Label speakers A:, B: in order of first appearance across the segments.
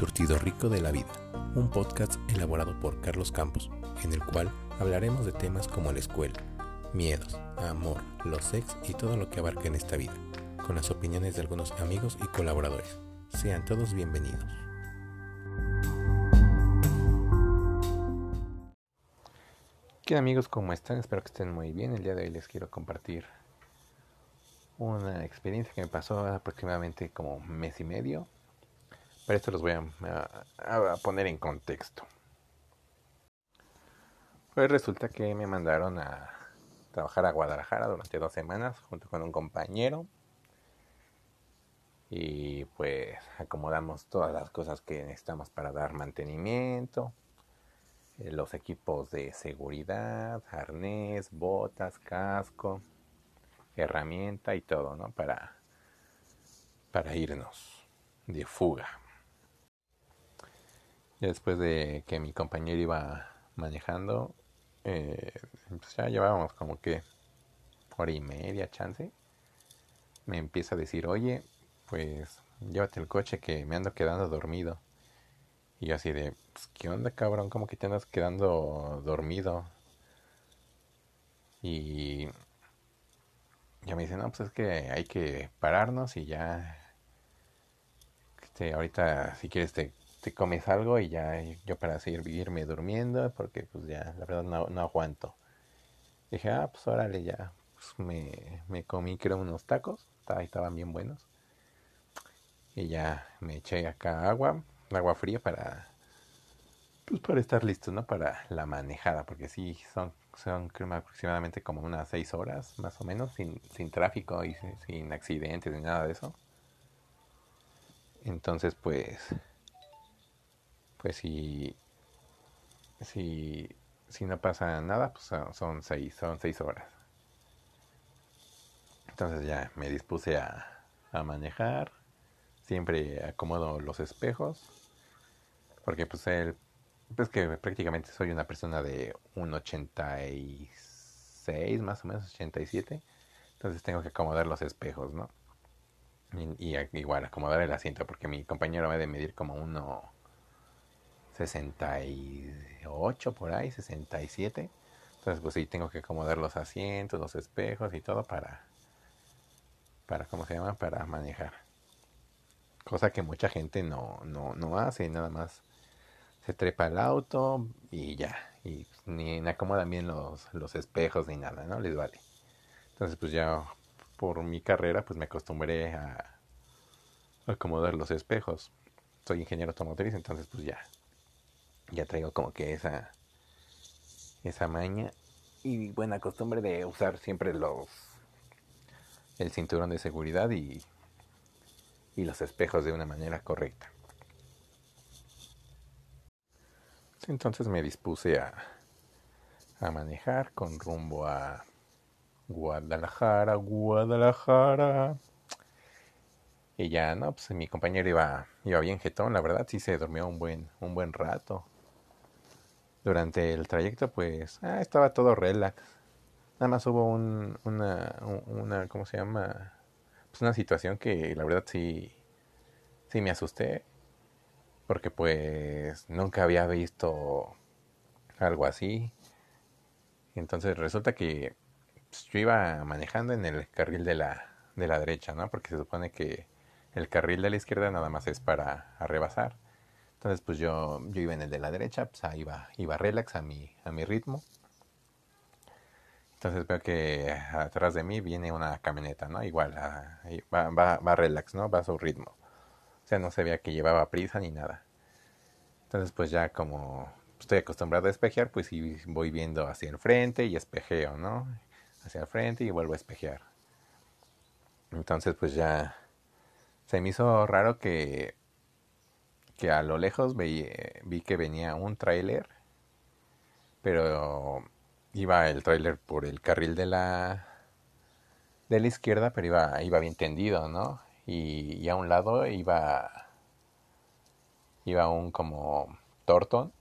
A: surtido rico de la vida, un podcast elaborado por Carlos Campos, en el cual hablaremos de temas como la escuela, miedos, amor, los sex y todo lo que abarca en esta vida, con las opiniones de algunos amigos y colaboradores. Sean todos bienvenidos. ¿Qué amigos? ¿Cómo están? Espero que estén muy bien. El día de hoy les quiero compartir una experiencia que me pasó aproximadamente como un mes y medio. Para esto los voy a, poner en contexto. Pues resulta que me mandaron a trabajar a Guadalajara durante dos semanas junto con un compañero. Y pues acomodamos todas las cosas que necesitamos para dar mantenimiento eh, los equipos de seguridad, arnés, botas, casco, herramienta y todo, ¿no? Para, para irnos de fuga. Después de que mi compañero iba manejando, eh, pues ya llevábamos como que hora y media chance. Me empieza a decir, oye, pues llévate el coche que me ando quedando dormido. Y yo así de, pues, ¿qué onda, cabrón? ¿Cómo que te andas quedando dormido? Y ya me dice, no, pues es que hay que pararnos y ya, este, ahorita si quieres te, te comes algo y ya yo para seguir vivirme durmiendo, porque pues ya, la verdad no, no aguanto. dije, ah, pues órale, ya, pues me, me comí creo unos tacos, estaban bien buenos. Y ya me eché acá agua, agua fría para pues para estar listo, ¿no? Para la manejada, porque sí son son aproximadamente como unas seis horas, más o menos, sin, sin tráfico y sin, accidentes ni nada de eso. Entonces, pues, pues si, si, si no pasa nada, pues son, seis, son seis horas. Entonces ya me dispuse a, a manejar. Siempre acomodo los espejos porque pues él, pues que prácticamente soy una persona de un 86 más o menos, 87. Entonces tengo que acomodar los espejos, ¿no? Y, igual acomodar el asiento porque mi compañero va de medir como uno 68 por ahí, 67. Entonces pues sí tengo que acomodar los asientos, los espejos y todo para para ¿cómo se llama? para manejar. Cosa que mucha gente no no no hace, nada más se trepa el auto y ya. Y ni acomodan bien los, los espejos ni nada, ¿no? Les vale. Entonces, pues ya por mi carrera, pues me acostumbré a acomodar los espejos. Soy ingeniero automotriz, entonces pues ya. Ya traigo como que esa esa maña y buena costumbre de usar siempre los el cinturón de seguridad y y los espejos de una manera correcta. Entonces me dispuse a, a manejar con rumbo a Guadalajara, Guadalajara. Y ya, no, pues mi compañero iba, iba bien jetón, la verdad, sí se durmió un buen, un buen rato. Durante el trayecto, pues, ah, estaba todo relax. Nada más hubo un, una, una, ¿cómo se llama? Pues una situación que la verdad sí, sí me asusté porque pues nunca había visto algo así. Entonces resulta que pues, yo iba manejando en el carril de la, de la derecha, ¿no? Porque se supone que el carril de la izquierda nada más es para rebasar. Entonces pues yo, yo iba en el de la derecha, pues ahí iba, iba relax a mi, a mi ritmo. Entonces veo que atrás de mí viene una camioneta, ¿no? Igual, ah, va, va, relax, ¿no? Va a su ritmo sea, no se veía que llevaba prisa ni nada. Entonces, pues ya como estoy acostumbrado a espejear, pues sí voy viendo hacia el frente y espejeo, ¿no? Hacia el frente y vuelvo a espejear. Entonces, pues ya se me hizo raro que que a lo lejos vi, vi que venía un tráiler, pero iba el tráiler por el carril de la de la izquierda, pero iba iba bien tendido, ¿no? y, a un lado iba iba un como Torton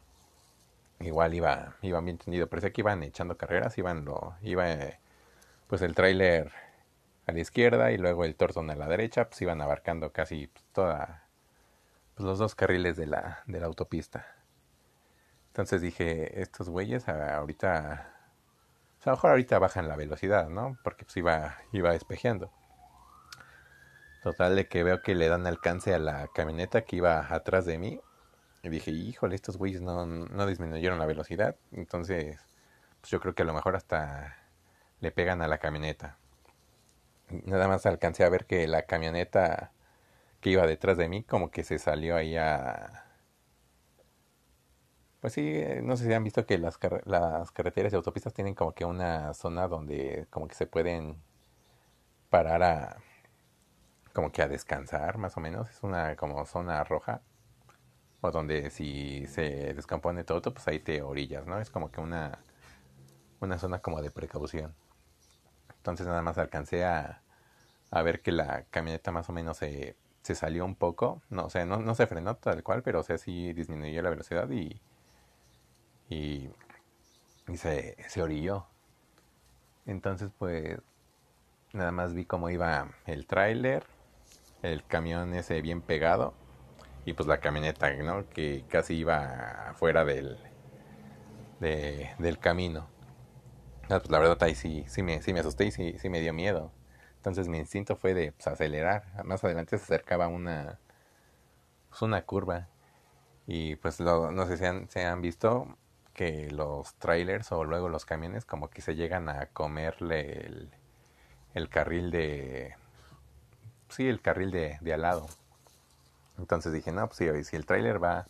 A: igual iba iban bien tendido parecía que iban echando carreras iban lo iba pues el tráiler a la izquierda y luego el Torton a la derecha pues iban abarcando casi toda pues, los dos carriles de la, de la autopista. Entonces dije, estos güeyes ahorita, o sea, a lo mejor ahorita bajan la velocidad, ¿no? Porque pues iba, iba despejeando. Total de que veo que le dan alcance a la camioneta que iba atrás de mí. Y dije, híjole, estos güeyes no, no disminuyeron la velocidad. Entonces, pues yo creo que a lo mejor hasta le pegan a la camioneta. Nada más alcancé a ver que la camioneta que iba detrás de mí como que se salió ahí a... Pues sí, eh, no sé si han visto que las, las carreteras y autopistas tienen como que una zona donde como que se pueden parar a... como que a descansar más o menos. Es una como zona roja. O donde si se descompone todo, pues ahí te orillas, ¿no? Es como que una, una zona como de precaución. Entonces nada más alcancé a, a ver que la camioneta más o menos se, se salió un poco. No, o sea, no, no se frenó tal cual, pero o sea, sí disminuyó la velocidad y, y, se, se orilló. Entonces, pues, nada más vi cómo iba el tráiler, el camión ese bien pegado y pues la camioneta, ¿no? Que casi iba fuera del, de, del camino. Ah, pues la verdad ahí sí, sí me, sí me asusté y sí, sí me dio miedo. Entonces mi instinto fue de pues, acelerar. Más adelante se acercaba una, pues, una curva. Y pues no sé si han, han visto que los trailers o luego los camiones como que se llegan a comerle el, el carril de... Sí, el carril de, de al lado. Entonces dije, no, pues sí, si el trailer va,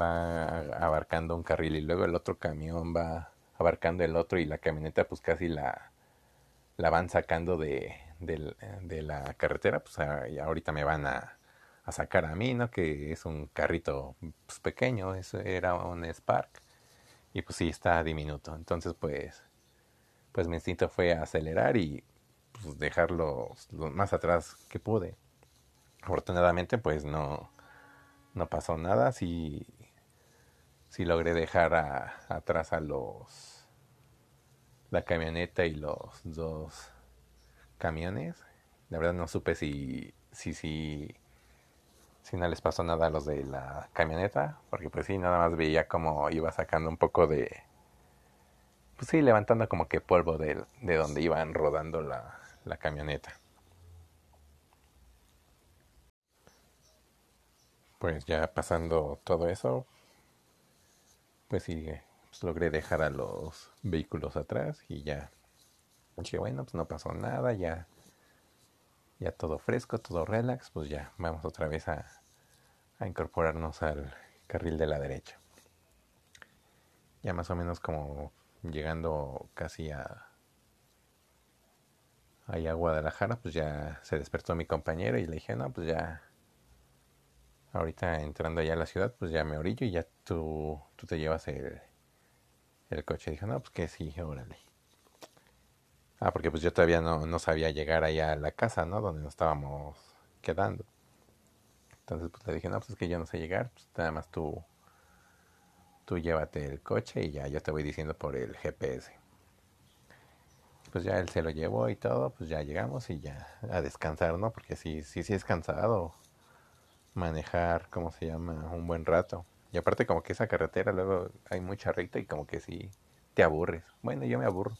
A: va abarcando un carril y luego el otro camión va abarcando el otro y la camioneta pues casi la, la van sacando de, de, la carretera, pues ahorita me van a, a, sacar a mí, ¿no? Que es un carrito pues, pequeño, eso era un Spark y pues sí está diminuto. Entonces pues, pues mi instinto fue acelerar y pues, dejarlo lo más atrás que pude. Afortunadamente pues no, no pasó nada, sí logré dejar atrás a los la camioneta y los dos camiones. La verdad no supe si, si, si, si no les pasó nada a los de la camioneta, porque pues sí, nada más veía como iba sacando un poco de, pues sí, levantando como que polvo de, de donde iban rodando la, la camioneta. Pues ya pasando todo eso, pues sí, pues, logré dejar a los vehículos atrás y ya dije, bueno, pues no pasó nada, ya, ya todo fresco, todo relax, pues ya vamos otra vez a, a incorporarnos al carril de la derecha. Ya más o menos como llegando casi a ahí a Guadalajara, pues ya se despertó mi compañero y le dije, no, pues ya ahorita entrando allá a la ciudad, pues ya me orillo y ya tú, tú te llevas el, el coche dijo, no, pues que sí, órale. Ah, porque pues yo todavía no, no sabía llegar allá a la casa, ¿no? Donde nos estábamos quedando. Entonces pues le dije, no, pues es que yo no sé llegar, pues nada más tú, tú llévate el coche y ya yo te voy diciendo por el GPS. Pues ya él se lo llevó y todo, pues ya llegamos y ya a descansar, ¿no? Porque sí, sí, sí es cansado manejar, ¿cómo se llama? Un buen rato. Y aparte como que esa carretera luego hay mucha recta y como que sí te aburres. Bueno, yo me aburro.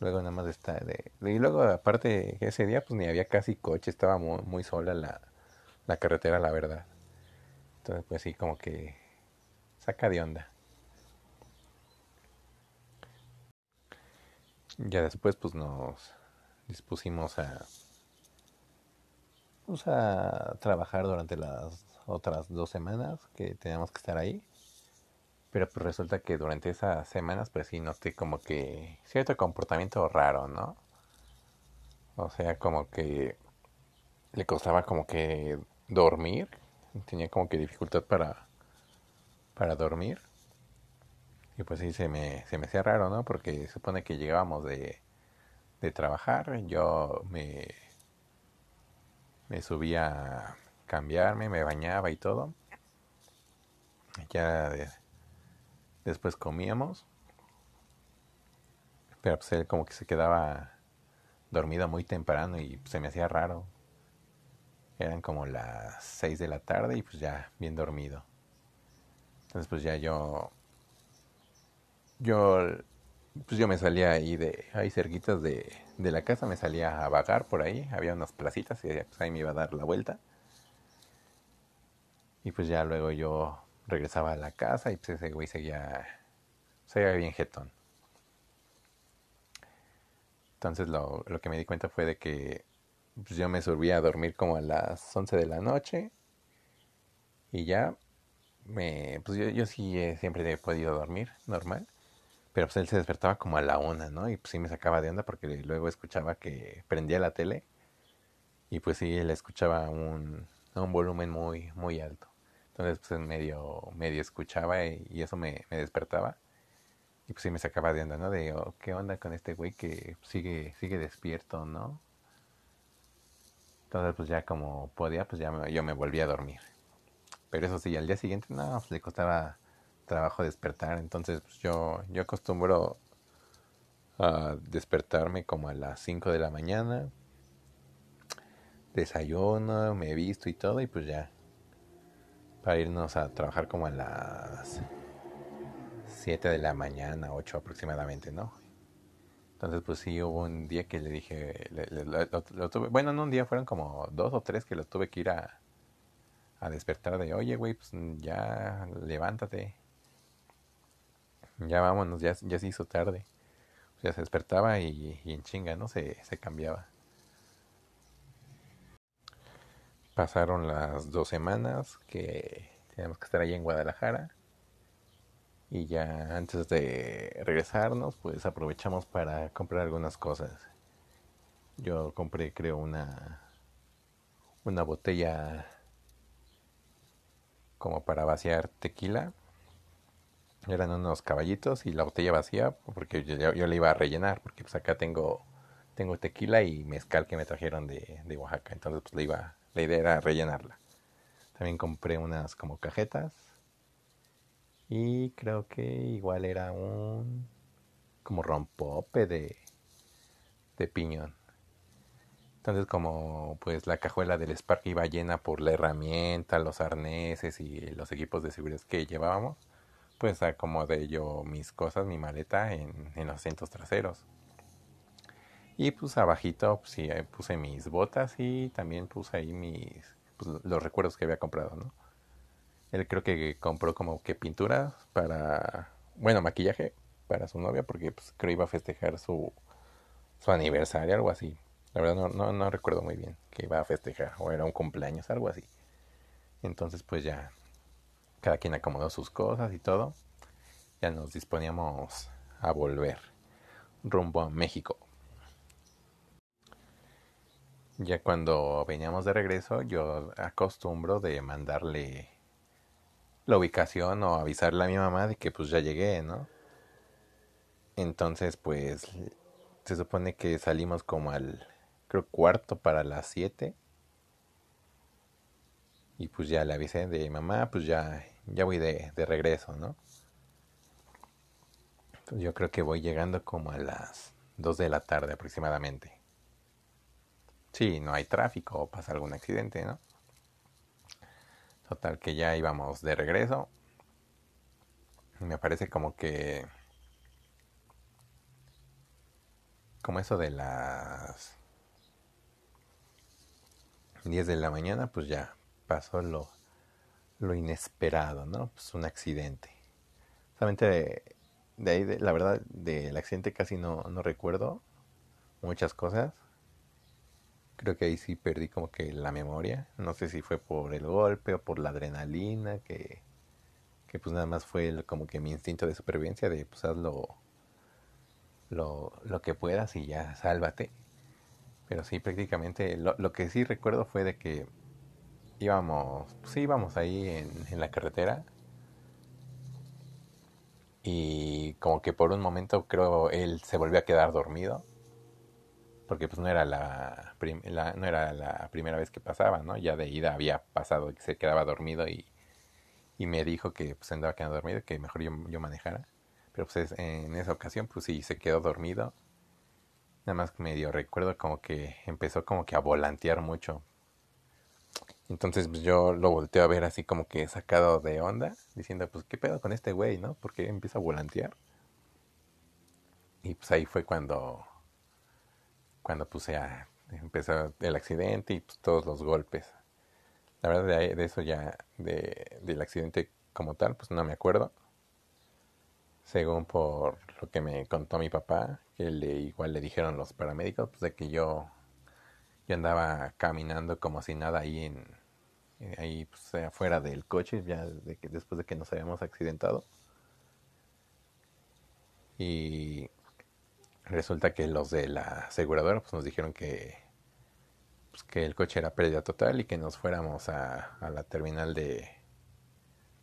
A: Luego nada más está de... Y luego aparte ese día pues ni había casi coche, estaba muy, muy sola la, la carretera, la verdad. Entonces pues sí, como que saca de onda. Ya después pues nos dispusimos a, pues, a trabajar durante las otras dos semanas que teníamos que estar ahí. Pero pues resulta que durante esas semanas pues sí noté como que cierto comportamiento raro, ¿no? O sea, como que le costaba como que dormir. Tenía como que dificultad para, para dormir. Y pues sí, se me, se me hacía raro, ¿no? Porque supone que llegábamos de, de trabajar. Yo me, me subía cambiarme, me bañaba y todo. Ya después comíamos. Pero pues él como que se quedaba dormido muy temprano y se me hacía raro. Eran como las 6 de la tarde y pues ya bien dormido. Entonces pues ya yo... Yo... Pues yo me salía ahí de... Ahí cerquitas de, de la casa, me salía a vagar por ahí. Había unas placitas y pues ahí me iba a dar la vuelta. Y pues ya luego yo regresaba a la casa y pues ese güey seguía... Seguía bien jetón. Entonces lo, lo que me di cuenta fue de que pues yo me subía a dormir como a las 11 de la noche y ya me pues yo, yo sí siempre he podido dormir normal pero pues él se despertaba como a la una no y pues sí me sacaba de onda porque luego escuchaba que prendía la tele y pues sí él escuchaba un, un volumen muy muy alto entonces pues medio medio escuchaba y, eso me, me, despertaba y pues sí me sacaba de onda no de oh, qué onda con este güey que sigue sigue despierto no entonces, pues ya como podía, pues ya me, yo me volví a dormir. Pero eso sí, al día siguiente, no, pues le costaba trabajo despertar. Entonces, pues yo, yo acostumbro a despertarme como a las 5 de la mañana. Desayuno, me he visto y todo, y pues ya. Para irnos a trabajar como a las 7 de la mañana, 8 aproximadamente, ¿no? Entonces, pues sí, hubo un día que le dije, lo, tuve, bueno, no un día, fueron como dos o tres que lo tuve que ir a, a despertar de, oye, güey, pues ya levántate. Ya vámonos, ya, ya se hizo tarde. O sea, se despertaba y, y en chinga, ¿no? Se, se cambiaba. Pasaron las dos semanas que teníamos que estar ahí en Guadalajara. Y ya antes de regresarnos pues aprovechamos para comprar algunas cosas. Yo compré creo una una botella como para vaciar tequila. Eran unos caballitos y la botella vacía porque yo, yo, le iba a rellenar porque pues acá tengo tengo tequila y mezcal que me trajeron de, de Oaxaca. Entonces pues la iba la idea era rellenarla también compré unas como cajetas y creo que igual era un como rompope de, de piñón. Entonces como pues la cajuela del Spark iba llena por la herramienta, los arneses y los equipos de seguridad que llevábamos, pues acomodé yo mis cosas, mi maleta en, en los asientos traseros. Y pues abajito pues, sí, puse mis botas y también puse ahí mis pues, los recuerdos que había comprado, ¿no? Él creo que compró como que pintura para, bueno, maquillaje para su novia porque pues, creo iba a festejar su, su aniversario, algo así. La verdad no, no, no recuerdo muy bien que iba a festejar o era un cumpleaños, algo así. Entonces pues ya cada quien acomodó sus cosas y todo. Ya nos disponíamos a volver rumbo a México. Ya cuando veníamos de regreso, yo acostumbro de mandarle la ubicación o avisarle a mi mamá de que pues ya llegué, ¿no? Entonces pues se supone que salimos como al creo cuarto para las siete y pues ya le avisé de mamá pues ya ya voy de, de regreso, ¿no? Entonces yo creo que voy llegando como a las dos de la tarde aproximadamente. Sí, no hay tráfico o pasa algún accidente, ¿no? Total que ya íbamos de regreso. Me parece como que... Como eso de las 10 de la mañana, pues ya pasó lo, lo inesperado, ¿no? Pues un accidente. Solamente de, de ahí, de, la verdad, del accidente casi no, no recuerdo muchas cosas creo que ahí sí perdí como que la memoria. No sé si fue por el golpe o por la adrenalina, que, que pues nada más fue como que mi instinto de supervivencia de pues haz lo, lo, lo que puedas y ya sálvate. Pero sí, prácticamente lo, lo que sí recuerdo fue de que íbamos, pues, sí íbamos ahí en, en la carretera y como que por un momento creo él se volvió a quedar dormido porque pues no era la, no era la primera vez que pasaba, ¿no? Ya de ida había pasado que se quedaba dormido y, y me dijo que pues andaba quedando dormido, que mejor yo, yo manejara. Pero pues en esa ocasión pues sí se quedó dormido. Nada más medio recuerdo como que empezó como que a volantear mucho. Entonces pues, yo lo volteo a ver así como que sacado de onda, diciendo, pues, ¿qué pedo con este güey, no? Porque empieza a volantear. Y pues ahí fue cuando, cuando puse a, empezó el accidente y pues, todos los golpes. La verdad de, de eso ya, de, del accidente como tal, pues no me acuerdo. Según por lo que me contó mi papá, que le, igual le dijeron los paramédicos, pues de que yo, yo andaba caminando como si nada ahí en, ahí pues, afuera del coche, ya de que, después de que nos habíamos accidentado. Y resulta que los de la aseguradora pues, nos dijeron que, pues, que el coche era pérdida total y que nos fuéramos a, la terminal de,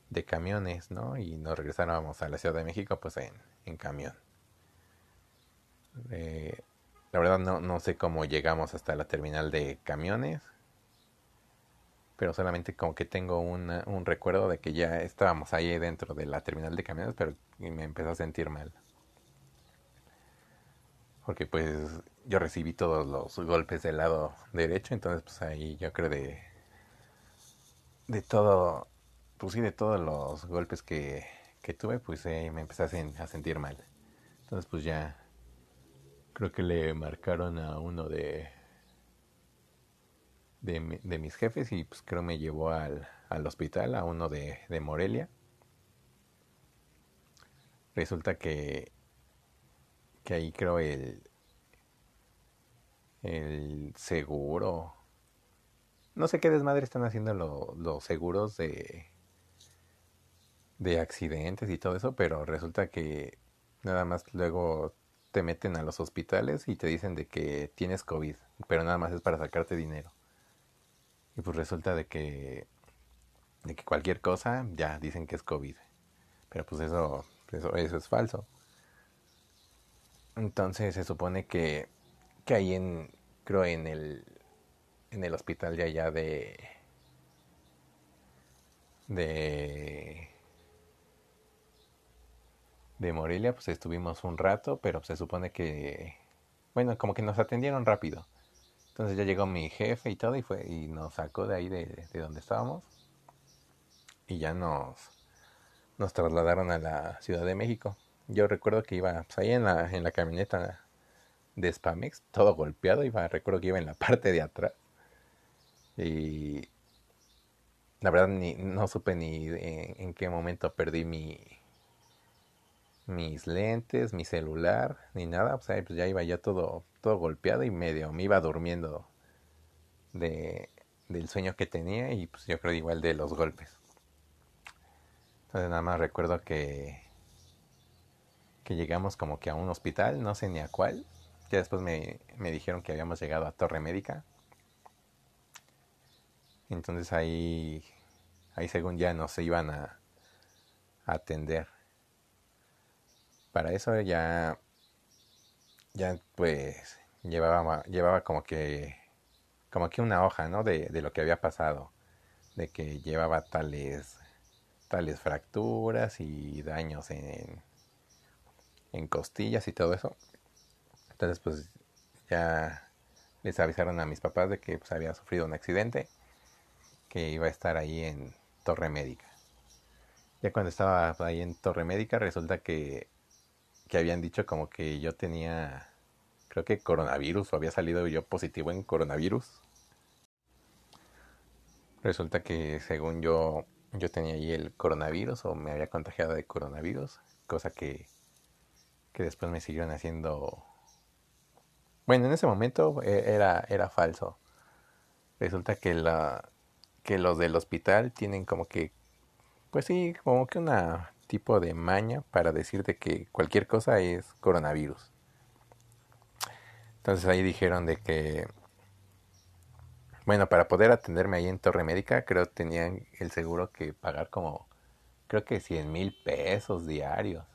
A: de camiones, ¿no? Y nos regresáramos a la Ciudad de México pues en, en camión. Eh, la verdad no, no sé cómo llegamos hasta la terminal de camiones, pero solamente como que tengo una, un recuerdo de que ya estábamos ahí dentro de la terminal de camiones, pero me empezó a sentir mal. Porque pues yo recibí todos los golpes del lado derecho, entonces pues ahí yo creo de de todo pues sí, de todos los golpes que, que tuve, pues eh, me empecé a, sentir mal. Entonces, pues ya creo que le marcaron a uno de, de, de mis jefes y pues creo me llevó al, al hospital, a uno de, de Morelia. Resulta que, que ahí creo el, el seguro. No sé qué desmadre están haciendo los seguros de, de accidentes y todo eso, pero resulta que nada más luego te meten a los hospitales y te dicen de que tienes COVID, pero nada más es para sacarte dinero. Y pues resulta de que de que cualquier cosa ya dicen que es COVID. Pero pues eso eso, eso es falso. Entonces se supone que que ahí en creo en el en el hospital de allá de de de Morelia, pues estuvimos un rato, pero se supone que, bueno, como que nos atendieron rápido. Entonces ya llegó mi jefe y todo y fue y nos sacó de ahí de, de donde estábamos y ya nos nos trasladaron a la Ciudad de México. Yo recuerdo que iba pues, ahí en la, en la camioneta de Spamex, todo golpeado, iba, recuerdo que iba en la parte de atrás. Y la verdad ni, no supe ni en qué momento perdí mi, mis lentes, mi celular, ni nada. O sea, pues ya iba ya todo, todo golpeado y medio me iba durmiendo de, del sueño que tenía y pues yo creo igual de los golpes. Entonces nada más recuerdo que, que llegamos como que a un hospital, no sé ni a cuál. Ya después me, me dijeron que habíamos llegado a Torre Médica. Entonces ahí, ahí según ya nos iban a, a atender para eso ya, ya pues llevaba, llevaba como que, como que una hoja, ¿no? De, de lo que había pasado, de que llevaba tales, tales fracturas y daños en, en costillas y todo eso. Entonces pues ya les avisaron a mis papás de que pues, había sufrido un accidente, que iba a estar ahí en Torre Médica. Ya cuando estaba ahí en Torre Médica resulta que que habían dicho como que yo tenía, creo que coronavirus o había salido yo positivo en coronavirus. Resulta que según yo, yo tenía ahí el coronavirus o me había contagiado de coronavirus, cosa que, que después me siguieron haciendo... Bueno, en ese momento e, era, era falso. Resulta que, la, que los del hospital tienen como que, pues sí, como que una tipo de maña para decirte que cualquier cosa es coronavirus. Entonces ahí dijeron de que, bueno, para poder atenderme ahí en Torre Médica, creo que tenían el seguro que pagar como, creo que 100 mil pesos diarios.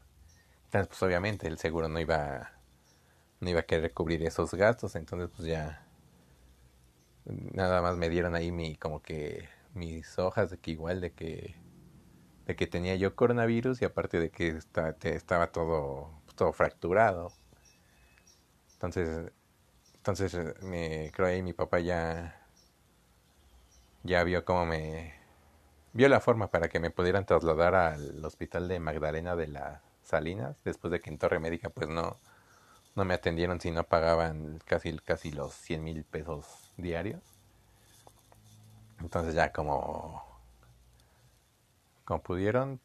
A: Entonces, pues obviamente el seguro no iba, no iba a querer cubrir esos gastos, entonces pues ya, nada más me dieron ahí mi, como que mis hojas de que igual de que de que tenía yo coronavirus y aparte de que estaba todo, todo fracturado. Entonces, entonces me creo ahí mi papá ya ya vio cómo me... Vio la forma para que me pudieran trasladar al hospital de Magdalena de las Salinas, después de que en Torre Médica pues no, no me atendieron si no pagaban casi, casi los 100 mil pesos diarios. Entonces ya como, como pudieron,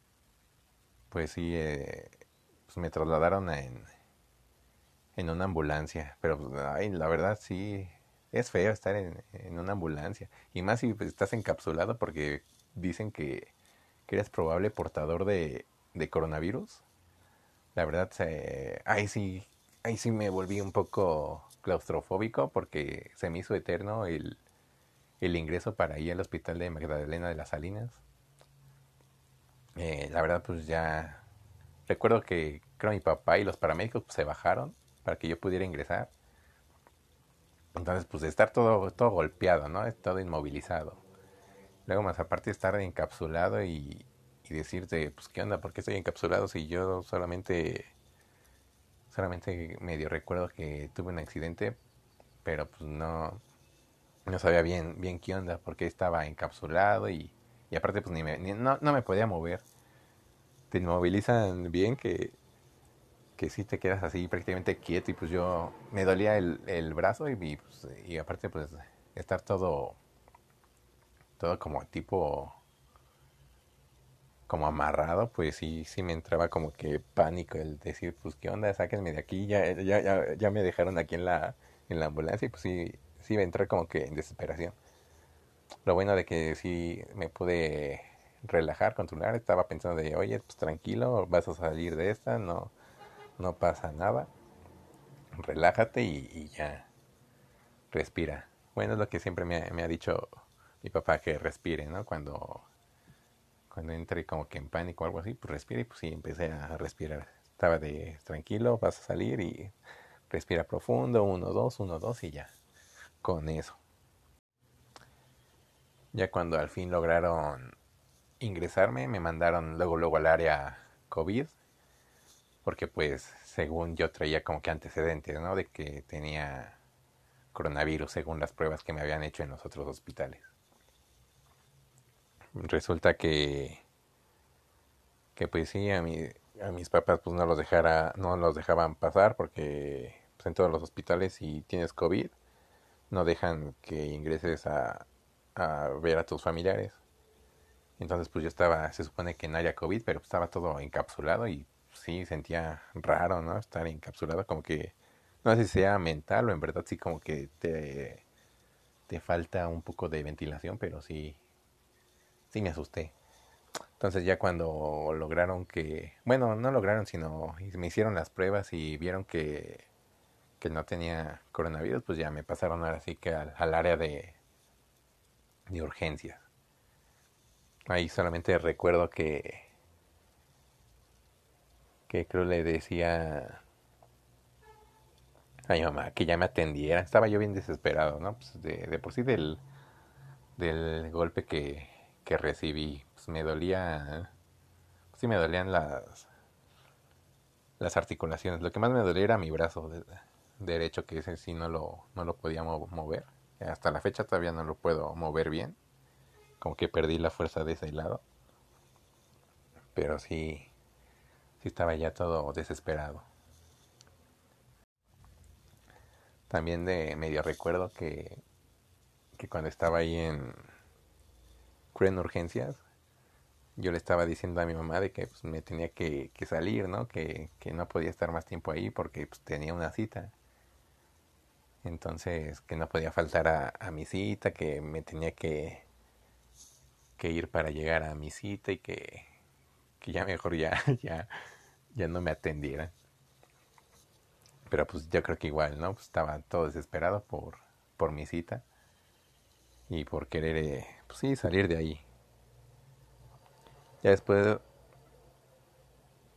A: pues sí, eh, pues me trasladaron en, en una ambulancia. Pero pues, ay, la verdad sí, es feo estar en, en una ambulancia. Y más si pues, estás encapsulado porque dicen que, que eres probable portador de, de coronavirus. La verdad, se, ay sí, ahí sí me volví un poco claustrofóbico porque se me hizo eterno el, el ingreso para ir al hospital de Magdalena de las Salinas. Eh, la verdad, pues ya recuerdo que creo mi papá y los paramédicos pues, se bajaron para que yo pudiera ingresar. Entonces, pues estar todo, todo golpeado, ¿no? Todo inmovilizado. Luego más aparte de estar encapsulado y, y decirte, pues qué onda, ¿por qué estoy encapsulado si yo solamente solamente medio recuerdo que tuve un accidente, pero pues no, no sabía bien, bien qué onda, porque estaba encapsulado y, y aparte pues ni me, no, no, me podía mover. Te inmovilizan bien que, que sí te quedas así prácticamente quieto y pues yo me dolía el, el brazo y, pues, y aparte pues estar todo, todo como tipo como amarrado, pues sí, sí me entraba como que pánico el decir, pues qué onda, sáquenme de aquí, ya, ya, ya, ya me dejaron aquí en la, en la ambulancia y pues sí, sí me entré como que en desesperación. Lo bueno de que sí me pude relajar, controlar, estaba pensando de, oye, pues tranquilo, vas a salir de esta, no, no pasa nada, relájate y, y ya, respira. Bueno, es lo que siempre me, me ha dicho mi papá, que respire, ¿no? Cuando cuando entré como que en pánico o algo así, pues respiré y pues sí, empecé a respirar. Estaba de tranquilo, vas a salir y respira profundo, uno, dos, uno, dos y ya. Con eso. Ya cuando al fin lograron ingresarme, me mandaron luego, luego al área COVID, porque pues según yo traía como que antecedentes, ¿no? De que tenía coronavirus según las pruebas que me habían hecho en los otros hospitales resulta que que pues sí a mi, a mis papás pues no los dejara no los dejaban pasar porque pues, en todos los hospitales si tienes covid no dejan que ingreses a, a ver a tus familiares. Entonces pues yo estaba se supone que no haya covid pero estaba todo encapsulado y sí sentía raro no estar encapsulado como que no sé si sea mental o en verdad sí como que te te falta un poco de ventilación pero sí sí me asusté. Entonces ya cuando lograron que, bueno, no lograron, sino me hicieron las pruebas y vieron que, que no tenía coronavirus, pues ya me pasaron ahora sí que al, área de, de urgencias. Ahí solamente recuerdo que, que creo le decía a mi mamá que ya me atendiera. Estaba yo bien desesperado, ¿no? Pues de, de por sí del, del golpe que, que recibí. Pues me dolía, pues sí me dolían las, las articulaciones. Lo que más me dolía era mi brazo derecho, que ese sí no lo, no lo podía mover. Hasta la fecha todavía no lo puedo mover bien. Como que perdí la fuerza de ese lado. Pero sí, sí estaba ya todo desesperado. También de medio recuerdo que, que cuando estaba ahí en, en urgencias, yo le estaba diciendo a mi mamá de que pues, me tenía que, salir, ¿no? Que, que, no podía estar más tiempo ahí porque pues, tenía una cita. Entonces, que no podía faltar a, mi cita, que me tenía que, que ir para llegar a mi cita y que, que ya mejor ya, ya, ya no me atendiera. Pero pues yo creo que igual, ¿no? Pues, estaba todo desesperado por, por mi cita y por querer, eh, pues sí, salir de ahí. Ya después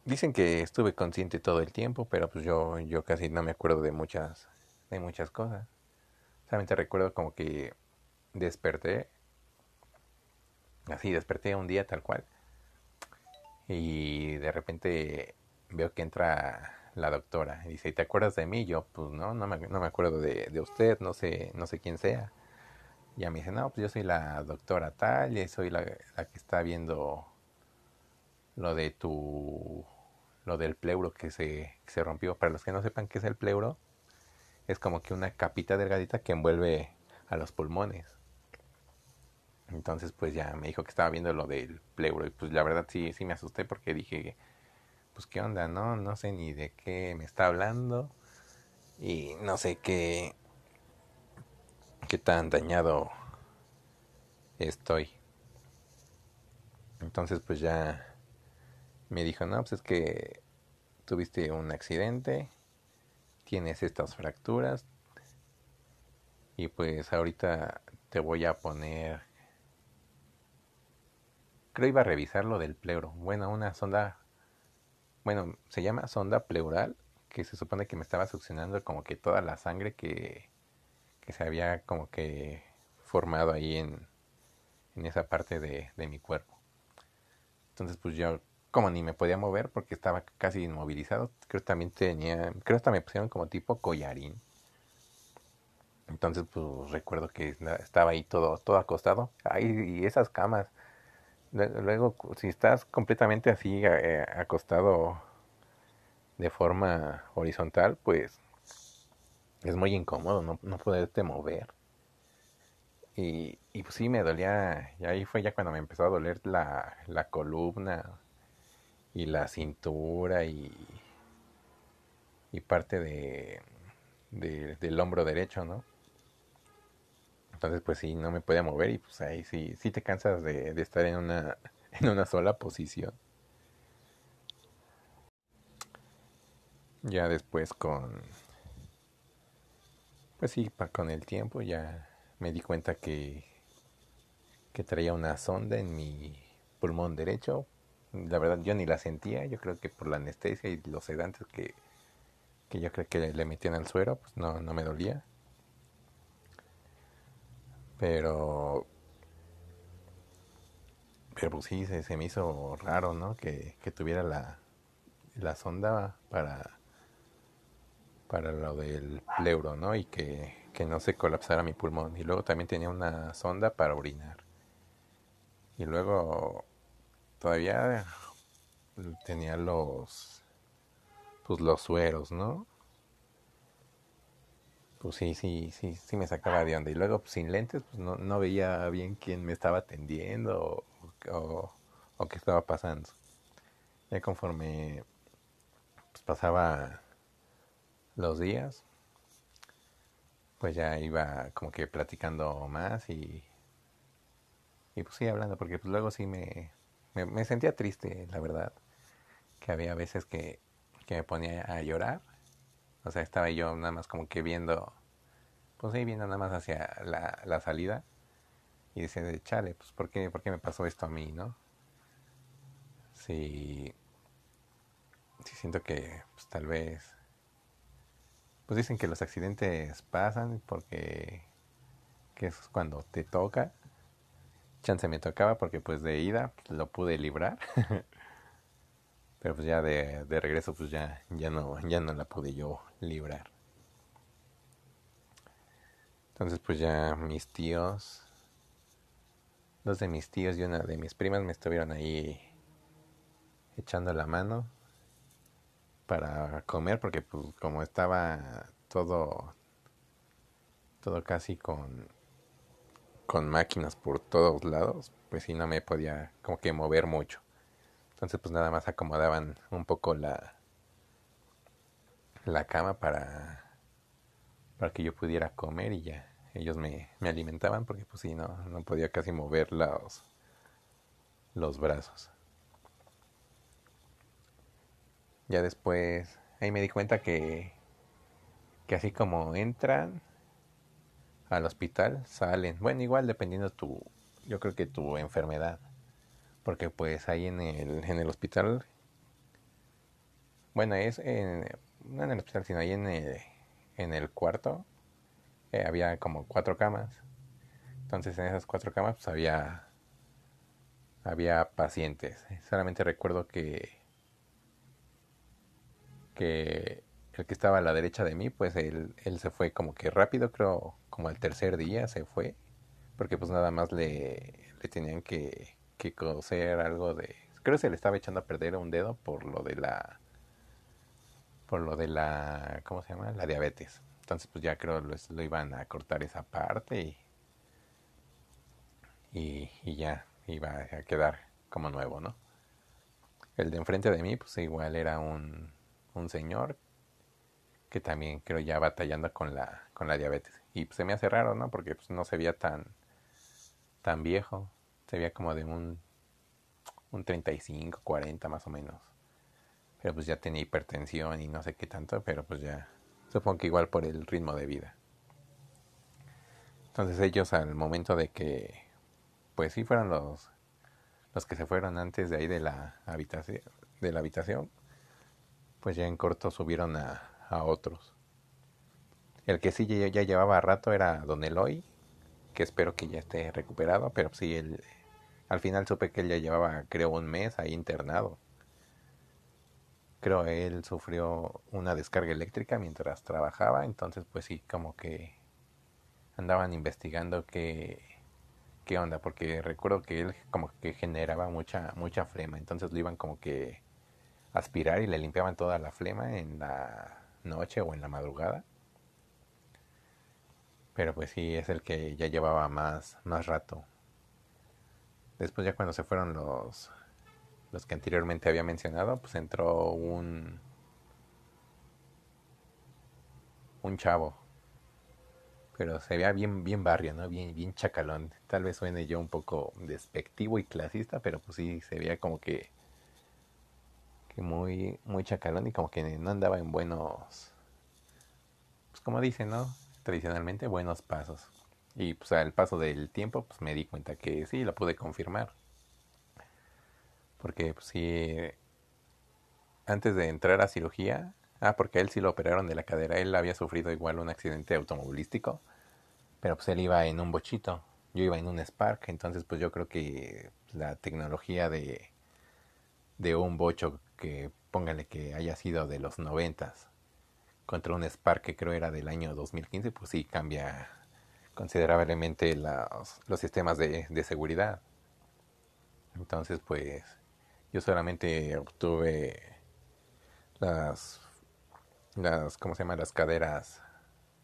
A: dicen que estuve consciente todo el tiempo, pero pues yo, yo casi no me acuerdo de muchas, de muchas cosas. Solamente recuerdo como que desperté, así desperté un día tal cual, y de repente veo que entra la doctora y dice, ¿te acuerdas de mí? Yo, pues no, no me, no me acuerdo de, de usted, no sé, no sé quién sea ya me dice, no, pues yo soy la doctora tal y soy la, la que está viendo lo de tu lo del pleuro que se, se rompió. Para los que no sepan qué es el pleuro, es como que una capita delgadita que envuelve a los pulmones. Entonces pues ya me dijo que estaba viendo lo del pleuro y pues la verdad sí, sí me asusté porque dije, pues qué onda, no, no sé ni de qué me está hablando y no sé qué, qué tan dañado estoy. Entonces pues ya me dijo, no, pues es que tuviste un accidente, tienes estas fracturas y pues ahorita te voy a poner creo iba a revisar lo del pleuro. Bueno, una sonda, bueno, se llama sonda pleural, que se supone que me estaba succionando como que toda la sangre que, que se había como que formado ahí en, en esa parte de, de mi cuerpo. Entonces pues yo como ni me podía mover porque estaba casi inmovilizado, creo también tenía, creo hasta me pusieron como tipo collarín. Entonces pues recuerdo que estaba ahí todo, todo acostado. Ay, y esas camas Luego, si estás completamente así eh, acostado de forma horizontal, pues es muy incómodo no, no poderte mover. Y, y pues sí, me dolía, y ahí fue ya cuando me empezó a doler la, la columna y la cintura y, y parte de, de, del hombro derecho, ¿no? Entonces, pues sí, no me podía mover y pues ahí sí, sí te cansas de, de estar en una, en una sola posición. Ya después con, pues sí, con el tiempo ya me di cuenta que, que traía una sonda en mi pulmón derecho. La verdad yo ni la sentía, yo creo que por la anestesia y los sedantes que, que yo creo que le metían al suero, pues no, no me dolía. Pero. Pero pues sí, se, me hizo raro, ¿no? Que, que tuviera la, la sonda para. Para lo del pleuro, ¿no? Y que, que no se colapsara mi pulmón. Y luego también tenía una sonda para orinar. Y luego. Todavía tenía los. Pues los sueros, ¿no? pues sí, sí, sí, sí me sacaba de onda. Y luego, pues, sin lentes, pues no, no veía bien quién me estaba atendiendo o, o, qué estaba pasando. Ya conforme pues, pasaba los días, pues ya iba como que platicando más y, y pues sí hablando, porque pues luego sí me, me, sentía triste, la verdad, que había veces que, que me ponía a llorar o sea, estaba yo nada más como que viendo, pues ahí viendo nada más hacia la, la salida. Y decía, chale, pues ¿por qué, ¿por qué me pasó esto a mí, no? Sí, sí siento que pues tal vez, pues dicen que los accidentes pasan porque que es cuando te toca. Chance me tocaba porque pues de ida lo pude librar. Pero pues ya de, de regreso pues ya, ya, no, ya no la pude yo librar. Entonces pues ya mis tíos, dos de mis tíos y una de mis primas me estuvieron ahí echando la mano para comer porque pues como estaba todo todo casi con con máquinas por todos lados pues sí no me podía como que mover mucho entonces pues nada más acomodaban un poco la, la cama para, para que yo pudiera comer y ya ellos me, me alimentaban porque pues sí, no, no podía casi mover los, los brazos. Ya después, ahí me di cuenta que, que así como entran al hospital, salen. Bueno, igual dependiendo tu, yo creo que tu enfermedad porque pues ahí en el, en el hospital, bueno, es en, no en el hospital, sino ahí en el, en el cuarto, eh, había como cuatro camas. Entonces en esas cuatro camas pues había, había pacientes. Solamente recuerdo que, que el que estaba a la derecha de mí, pues él, él se fue como que rápido, creo como el tercer día se fue, porque pues nada más le, le tenían que, que coser algo de... Creo que se le estaba echando a perder un dedo por lo de la... Por lo de la... ¿Cómo se llama? La diabetes. Entonces pues ya creo lo, lo iban a cortar esa parte y, y, y ya iba a quedar como nuevo, ¿no? El de enfrente de mí pues igual era un, un señor que también creo ya batallando con la, con la diabetes. Y pues, se me hace raro, ¿no? Porque pues, no se veía tan, tan viejo. Se veía como de un, un 35, 40 más o menos. Pero pues ya tenía hipertensión y no sé qué tanto, pero pues ya supongo que igual por el ritmo de vida. Entonces ellos al momento de que, pues sí fueron los, los que se fueron antes de ahí de la habitación, de la habitación, pues ya en corto subieron a, a otros. El que sí ya, ya, llevaba rato era Don Eloy, que espero que ya esté recuperado, pero sí, él, al final supe que él ya llevaba, creo, un mes ahí internado. Creo él sufrió una descarga eléctrica mientras trabajaba, entonces pues sí, como que andaban investigando qué, qué onda, porque recuerdo que él como que generaba mucha, mucha flema, entonces lo iban como que aspirar y le limpiaban toda la flema en la noche o en la madrugada. Pero pues sí, es el que ya llevaba más, más rato. Después ya cuando se fueron los, los que anteriormente había mencionado, pues entró un, un chavo. Pero se veía bien, bien barrio, ¿no? Bien, bien chacalón. Tal vez suene yo un poco despectivo y clasista, pero pues sí, se veía como que muy, muy chacalón y como que no andaba en buenos, pues como dicen, ¿no? Tradicionalmente buenos pasos. Y pues al paso del tiempo, pues me di cuenta que sí, lo pude confirmar. Porque pues sí, antes de entrar a cirugía, ah, porque él sí lo operaron de la cadera, él había sufrido igual un accidente automovilístico, pero pues él iba en un bochito, yo iba en un Spark, entonces pues yo creo que la tecnología de, de un bocho que póngale que haya sido de los noventas contra un Spark que creo era del año 2015, pues sí cambia considerablemente los, los sistemas de, de, seguridad. Entonces, pues yo solamente obtuve las, las, ¿cómo se llama? Las caderas,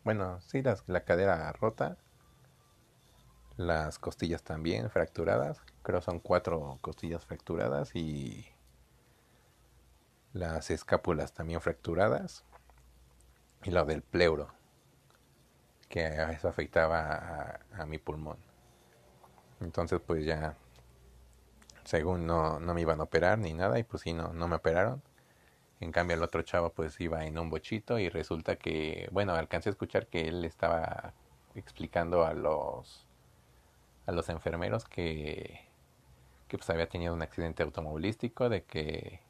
A: bueno, sí, las, la cadera rota, las costillas también fracturadas, creo son cuatro costillas fracturadas y las escápulas también fracturadas y lo del pleuro, que eso afectaba a, mi pulmón. Entonces pues ya, según no, no me iban a operar ni nada y pues sí, no, no me operaron. En cambio el otro chavo pues iba en un bochito y resulta que, bueno, alcancé a escuchar que él estaba explicando a los a los enfermeros que que pues había tenido un accidente automovilístico, de que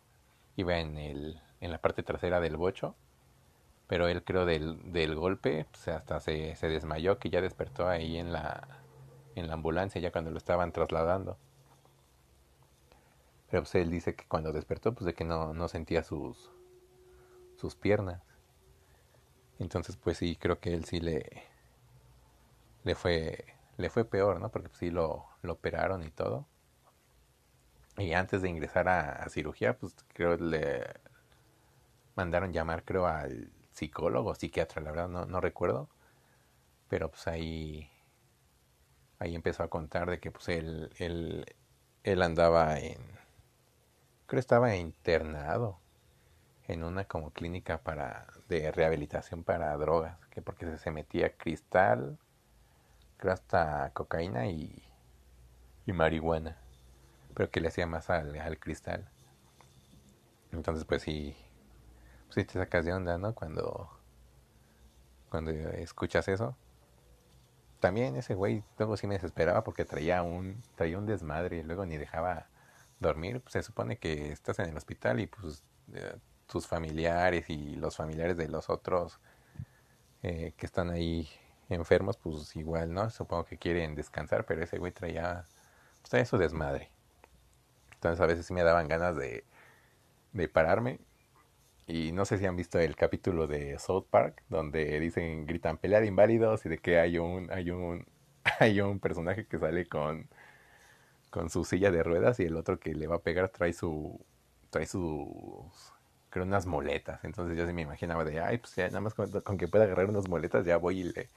A: iba en, el, en la parte trasera del bocho, pero él creo del, del golpe pues hasta se, se desmayó, que ya despertó ahí en la, en la ambulancia ya cuando lo estaban trasladando. Pero pues él dice que cuando despertó, pues de que no, no sentía sus, sus piernas. Entonces, pues sí, creo que él sí le, le fue, le fue peor, ¿no? Porque pues, sí lo, lo operaron y todo. Y antes de ingresar a, cirugía, pues creo le mandaron llamar, creo, al psicólogo, psiquiatra, la verdad no, no recuerdo. Pero pues ahí, ahí empezó a contar de que pues él, él, él andaba en, creo estaba internado en una como clínica para de rehabilitación para drogas, que porque se metía cristal, creo hasta cocaína y, y marihuana pero que le hacía más al, al cristal. Entonces, pues sí, pues sí te sacas de onda, ¿no? Cuando, cuando escuchas eso. También ese güey luego sí me desesperaba porque traía un, traía un desmadre y luego ni dejaba dormir. Pues se supone que estás en el hospital y pues eh, tus familiares y los familiares de los otros eh, que están ahí enfermos, pues igual, ¿no? Supongo que quieren descansar, pero ese güey traía, pues traía su desmadre. Entonces a veces sí me daban ganas de, de pararme. Y no sé si han visto el capítulo de South Park, donde dicen, gritan pelea de inválidos y de que hay un, hay un, hay un personaje que sale con, con su silla de ruedas y el otro que le va a pegar trae su trae sus creo unas moletas. Entonces yo sí me imaginaba de, ay, pues ya nada más con, con que pueda agarrar unas moletas ya voy y le,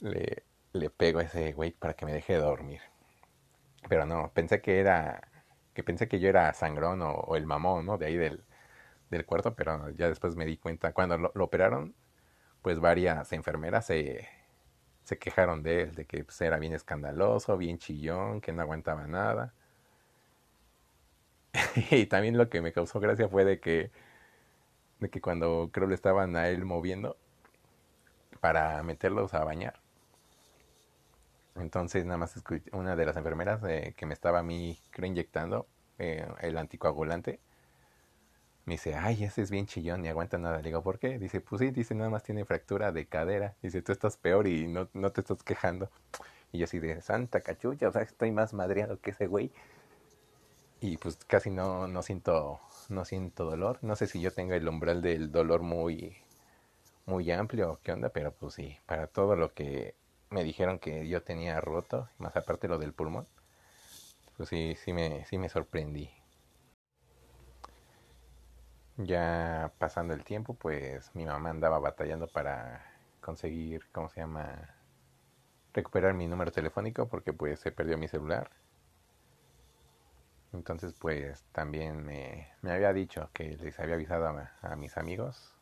A: le, le pego a ese güey para que me deje de dormir. Pero no, pensé que era, que pensé que yo era sangrón o, el mamón, ¿no? De ahí del, del cuarto, pero ya después me di cuenta, cuando lo, operaron, pues varias enfermeras se, se quejaron de él, de que pues, era bien escandaloso, bien chillón, que no aguantaba nada. y también lo que me causó gracia fue de que, de que cuando creo le estaban a él moviendo para meterlos a bañar, entonces nada más escuché, una de las enfermeras eh, que me estaba a mí, creo, inyectando eh, el anticoagulante, me dice, ay, ese es bien chillón, ni aguanta nada. Le digo, ¿por qué? Dice, pues sí, dice, nada más tiene fractura de cadera. Dice, tú estás peor y no, no te estás quejando. Y yo así de, santa cachucha, o sea, estoy más madreado que ese güey. Y pues casi no, no siento, no siento dolor. No sé si yo tengo el umbral del dolor muy, muy amplio o qué onda, pero pues sí, para todo lo que me dijeron que yo tenía roto, más aparte lo del pulmón, pues sí, sí me, sí me sorprendí. Ya pasando el tiempo, pues mi mamá andaba batallando para conseguir, ¿cómo se llama? Recuperar mi número telefónico porque pues se perdió mi celular. Entonces pues también me, me había dicho que les había avisado a mis amigos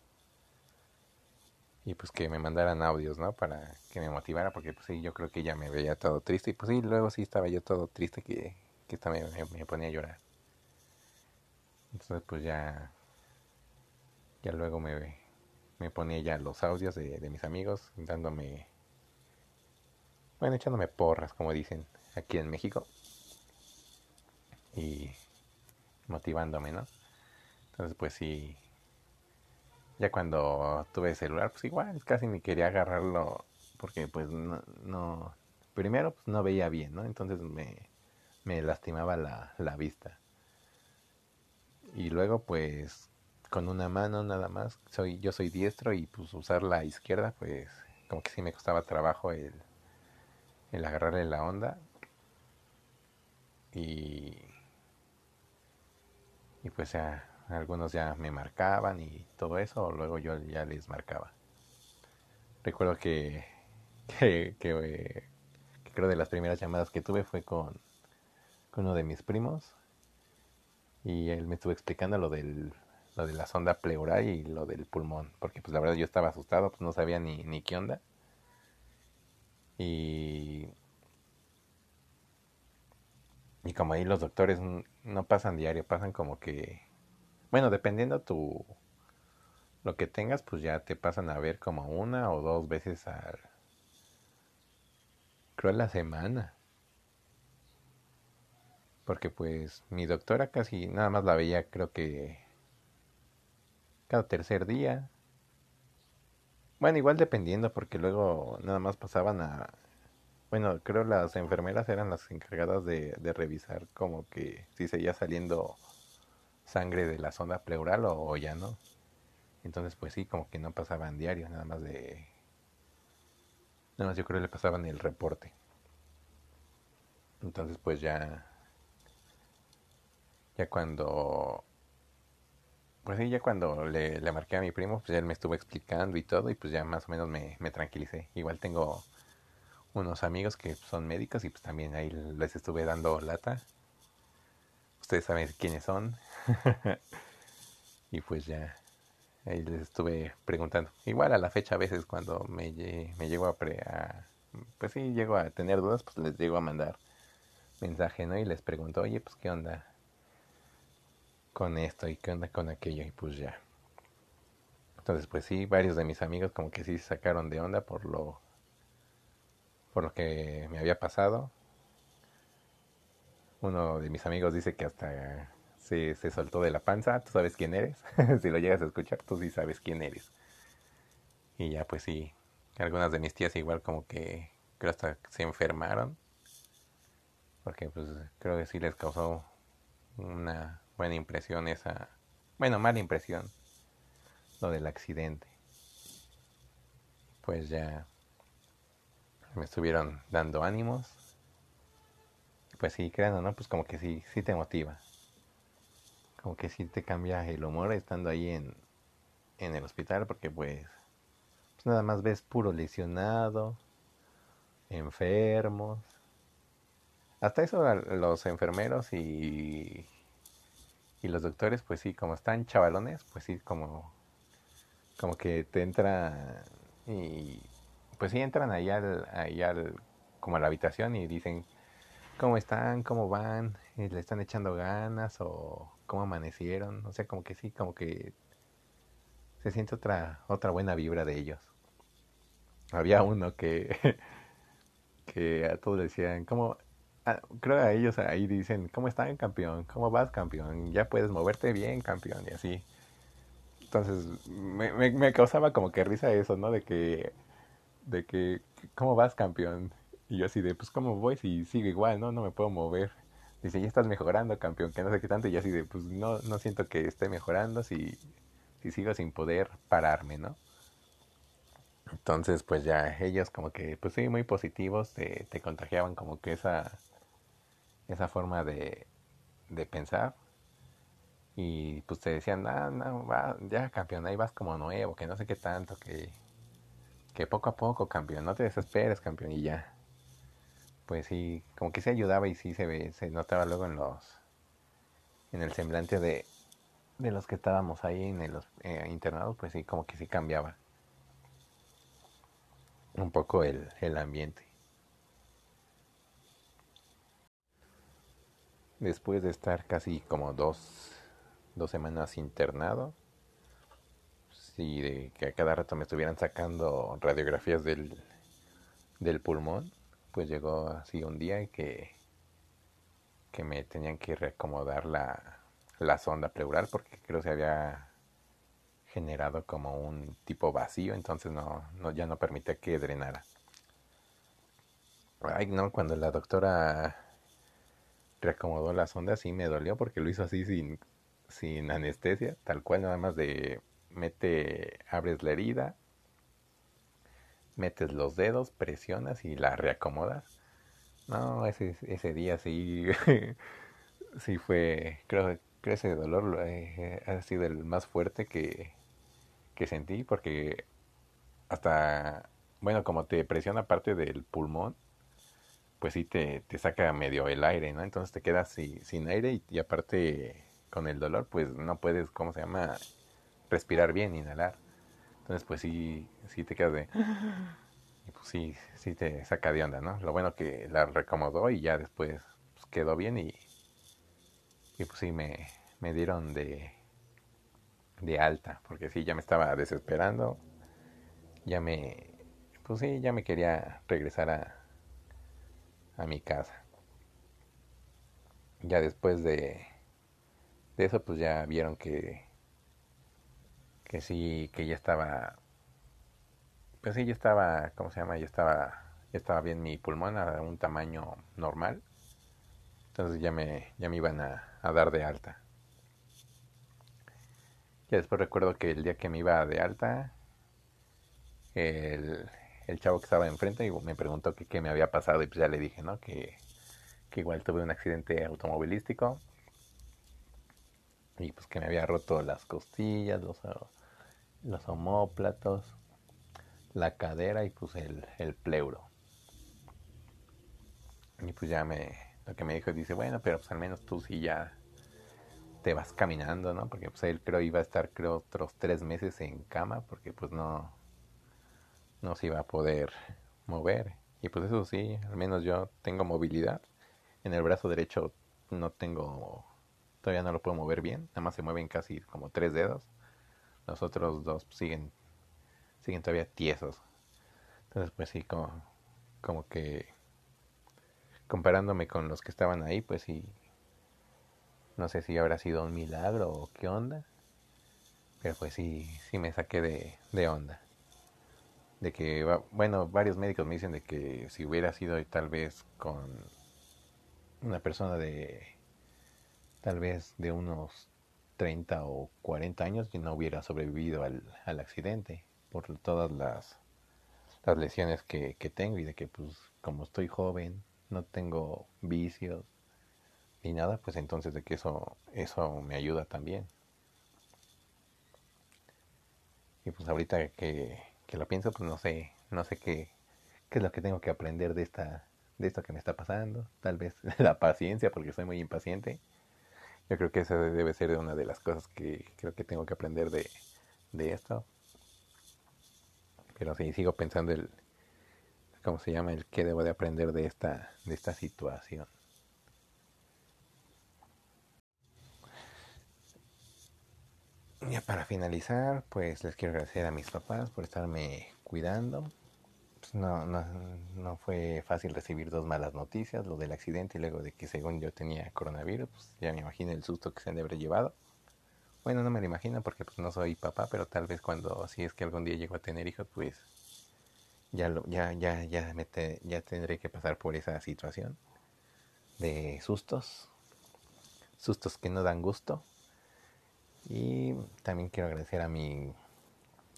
A: y pues que me mandaran audios, ¿no? Para que me motivara, porque pues sí, yo creo que ella me veía todo triste y pues sí, luego sí estaba yo todo triste que, que me, me, ponía a llorar. Entonces pues ya, ya luego me, me ponía ya los audios de, de mis amigos, dándome, bueno, echándome porras, como dicen aquí en México, y motivándome, ¿no? Entonces pues sí, ya cuando tuve celular, pues igual, casi ni quería agarrarlo porque pues no, primero pues no veía bien, ¿no? Entonces me, me lastimaba la, la vista. Y luego pues con una mano nada más, soy yo soy diestro y pues usar la izquierda pues como que sí me costaba trabajo el, el agarrarle la onda. Y, y pues ya algunos ya me marcaban y todo eso, luego yo ya les marcaba. Recuerdo que, que, que, creo de las primeras llamadas que tuve fue con, con, uno de mis primos y él me estuvo explicando lo del lo de la sonda pleural y lo del pulmón, porque pues la verdad yo estaba asustado, pues no sabía ni, ni qué onda. Y y como ahí los doctores no pasan diario, pasan como que bueno, dependiendo tu lo que tengas, pues ya te pasan a ver como una o dos veces al creo a la semana. Porque pues mi doctora casi nada más la veía creo que cada tercer día. Bueno, igual dependiendo porque luego nada más pasaban a bueno, creo las enfermeras eran las encargadas de, de revisar como que si seguía saliendo sangre de la zona pleural o, ya no. Entonces, pues sí, como que no pasaban diarios, nada más de... Nada más yo creo que le pasaban el reporte. Entonces, pues ya... Ya cuando... Pues sí, ya cuando le, le marqué a mi primo, pues él me estuvo explicando y todo, y pues ya más o menos me, me tranquilicé. Igual tengo unos amigos que son médicos y pues también ahí les estuve dando lata ustedes saben quiénes son. y pues ya, les estuve preguntando. Igual a la fecha a veces cuando me, me llego a, pre, a, pues sí, llego a tener dudas, pues les llego a mandar mensaje, ¿no? Y les pregunto, oye, pues qué onda con esto y qué onda con aquello y pues ya. Entonces, pues sí, varios de mis amigos como que sí se sacaron de onda por lo por lo que me había pasado uno de mis amigos dice que hasta se, soltó de la panza. Tú sabes quién eres. si lo llegas a escuchar, tú sí sabes quién eres. Y ya, pues sí. Algunas de mis tías igual como que creo hasta se enfermaron. Porque pues creo que sí les causó una buena impresión esa... Bueno, mala impresión. Lo del accidente. Pues ya... me estuvieron dando ánimos. Pues sí, créanlo, ¿no? Pues como que sí, sí te motiva. Como que sí te cambia el humor estando ahí en, en el hospital porque pues, pues nada más ves puro lesionado, enfermos. Hasta eso los enfermeros y, y los doctores pues sí, como están chavalones, pues sí, como, como que te entra y pues sí entran ahí al, ahí al, como a la habitación y dicen cómo están, cómo van, le están echando ganas o cómo amanecieron, o sea, como que sí, como que se siente otra, otra buena vibra de ellos. Había uno que, que a todos decían, ¿cómo? Ah, creo a ellos ahí dicen, ¿cómo están, campeón? ¿Cómo vas, campeón? Ya puedes moverte bien, campeón, y así. Entonces, me causaba como que risa eso, ¿no? De que, de que, ¿cómo vas, campeón? Y yo así de, pues, ¿cómo voy si sigo igual, no? No me puedo mover. Dice, ya estás mejorando, campeón, que no sé qué tanto. Y yo así de, pues, no, no siento que esté mejorando si, si sigo sin poder pararme, ¿no? Entonces, pues ya ellos como que, pues sí, muy positivos, te, te contagiaban como que esa, esa forma de, de pensar. Y pues te decían, ah, no, va, ya campeón, ahí vas como nuevo, que no sé qué tanto, que, que poco a poco, campeón, no te desesperes, campeón, y ya. Pues sí, como que se ayudaba y sí se ve, se notaba luego en los, en el semblante de, de los que estábamos ahí en el eh, internado, pues sí, como que sí cambiaba un poco el, el ambiente. Después de estar casi como dos, dos semanas internado, sí, de que a cada rato me estuvieran sacando radiografías del, del pulmón, pues llegó así un día que, que me tenían que reacomodar la, la sonda pleural porque creo que se había generado como un tipo vacío, entonces no, no ya no permitía que drenara. Ay, no, cuando la doctora reacomodó la sonda sí me dolió porque lo hizo así sin, sin anestesia, tal cual nada más de mete, abres la herida, metes los dedos, presionas y la reacomodas. No, ese, ese día sí, sí fue, creo, que ese dolor eh, ha sido el más fuerte que, que sentí porque hasta, bueno, como te presiona parte del pulmón, pues sí te, te saca medio el aire, ¿no? Entonces te quedas sin aire y, y, aparte con el dolor, pues no puedes, ¿cómo se llama? Respirar bien, inhalar. Entonces, pues sí, sí te quedas de... Y pues sí, sí te saca de onda, ¿no? Lo bueno que la recomodó y ya después pues, quedó bien y, y pues sí me, me dieron de, de alta, porque sí, ya me estaba desesperando, ya me, pues sí, ya me quería regresar a, a mi casa. Ya después de, de eso, pues ya vieron que, que sí, que ya estaba, pues sí, ya estaba, ¿cómo se llama? Ya estaba, ya estaba bien mi pulmón a un tamaño normal. Entonces ya me, ya me iban a, a dar de alta. Ya después recuerdo que el día que me iba de alta, el, el chavo que estaba enfrente me preguntó que qué me había pasado y pues ya le dije, ¿no? Que, que igual tuve un accidente automovilístico y pues que me había roto las costillas, los, los homóplatos, la cadera y pues el, pleuro. Y pues ya me, lo que me dijo dice, bueno, pero pues al menos tú sí ya te vas caminando, ¿no? Porque pues él creo iba a estar creo otros tres meses en cama porque pues no, no se iba a poder mover. Y pues eso sí, al menos yo tengo movilidad. En el brazo derecho no tengo, todavía no lo puedo mover bien, nada más se mueven casi como tres dedos. Los otros dos siguen, siguen todavía tiesos. Entonces pues sí, como, como que comparándome con los que estaban ahí, pues sí, no sé si habrá sido un milagro o qué onda. Pero pues sí, sí me saqué de, de onda. De que, bueno, varios médicos me dicen de que si hubiera sido tal vez con una persona de, tal vez de unos 30 o 40 años, yo no hubiera sobrevivido al, al accidente por todas las, las lesiones que, que tengo y de que pues como estoy joven, no tengo vicios ni nada, pues entonces de que eso, eso me ayuda también. Y pues ahorita que, que lo pienso, pues no sé, no sé qué, qué es lo que tengo que aprender de esta, de esto que me está pasando. Tal vez la paciencia, porque soy muy impaciente. Yo creo que esa debe ser una de las cosas que creo que tengo que aprender de, de esto. Pero sí, sigo pensando el, ¿cómo se llama? El que debo de aprender de esta, de esta situación. Ya para finalizar, pues les quiero agradecer a mis papás por estarme cuidando. Pues no, no, no fue fácil recibir dos malas noticias, lo del accidente y luego de que según yo tenía coronavirus, pues ya me imagino el susto que se han de haber llevado. Bueno, no me lo imagino porque pues no soy papá, pero tal vez cuando, si es que algún día llego a tener hijos, pues ya, lo, ya, ya, ya, me te, ya tendré que pasar por esa situación de sustos, sustos que no dan gusto. Y también quiero agradecer a mi,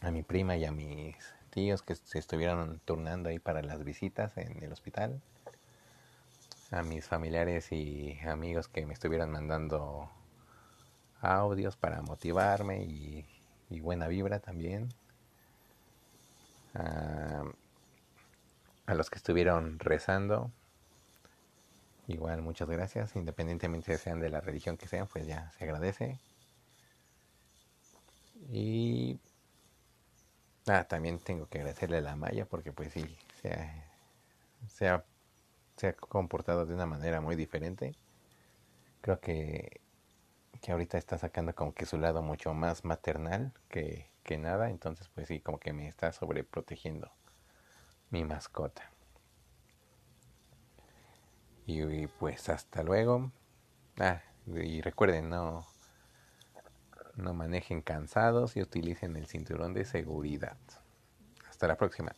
A: a mi prima y a mis tíos que se estuvieron turnando ahí para las visitas en el hospital. A mis familiares y amigos que me estuvieron mandando audios para motivarme y, buena vibra también. A, a los que estuvieron rezando, igual muchas gracias, independientemente sean de la religión que sean, pues ya se agradece. Y ah, también tengo que agradecerle a la Maya porque pues sí, se ha, se comportado de una manera muy diferente. Creo que, que ahorita está sacando como que su lado mucho más maternal que, que nada, entonces pues sí, como que me está sobreprotegiendo mi mascota. Y pues hasta luego. Ah, y recuerden, no, no manejen cansados y utilicen el cinturón de seguridad. Hasta la próxima.